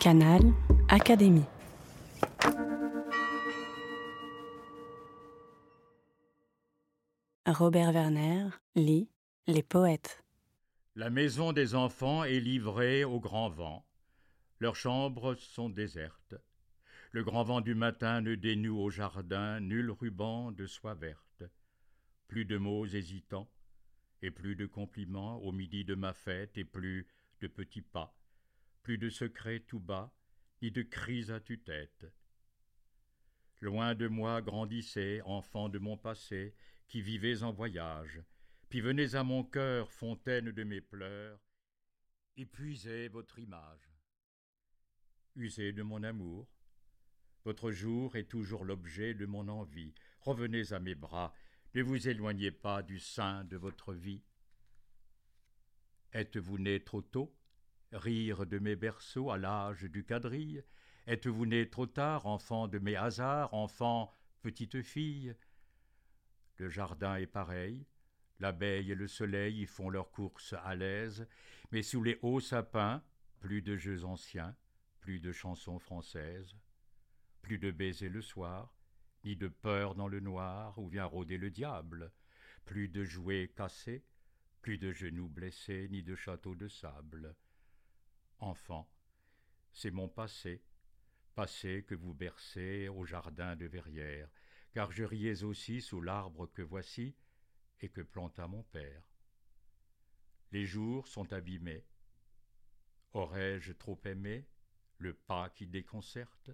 Canal Académie. Robert Werner lit Les poètes. La maison des enfants est livrée au grand vent. Leurs chambres sont désertes. Le grand vent du matin ne dénoue au jardin nul ruban de soie verte. Plus de mots hésitants, et plus de compliments au midi de ma fête, et plus de petits pas, plus de secrets tout bas, ni de cris à tue-tête. Loin de moi grandissez, enfants de mon passé, qui vivez en voyage, puis venez à mon cœur, fontaine de mes pleurs, épuisez votre image. Usez de mon amour, votre jour est toujours l'objet de mon envie. Revenez à mes bras, ne vous éloignez pas du sein de votre vie. Êtes-vous né trop tôt? Rire de mes berceaux à l'âge du quadrille. Êtes-vous né trop tard, enfant de mes hasards, enfant, petite fille? Le jardin est pareil, l'abeille et le soleil y font leur course à l'aise, mais sous les hauts sapins, plus de jeux anciens, plus de chansons françaises. Plus de baisers le soir, ni de peur dans le noir où vient rôder le diable, plus de jouets cassés, plus de genoux blessés, ni de châteaux de sable. Enfant, c'est mon passé, passé que vous bercez au jardin de Verrières, car je riais aussi sous l'arbre que voici et que planta mon père. Les jours sont abîmés. Aurais-je trop aimé le pas qui déconcerte?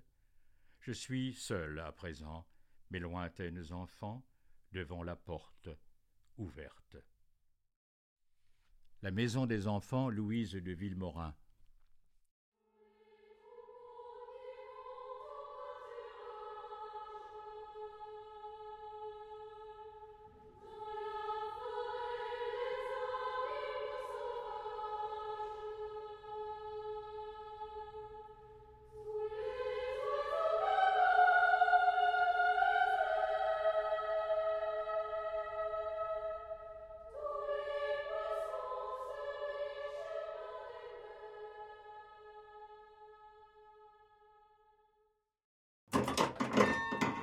Je suis seul à présent, mes lointaines enfants, devant la porte ouverte. La maison des enfants Louise de Villemorin.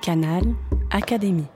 Canal Académie.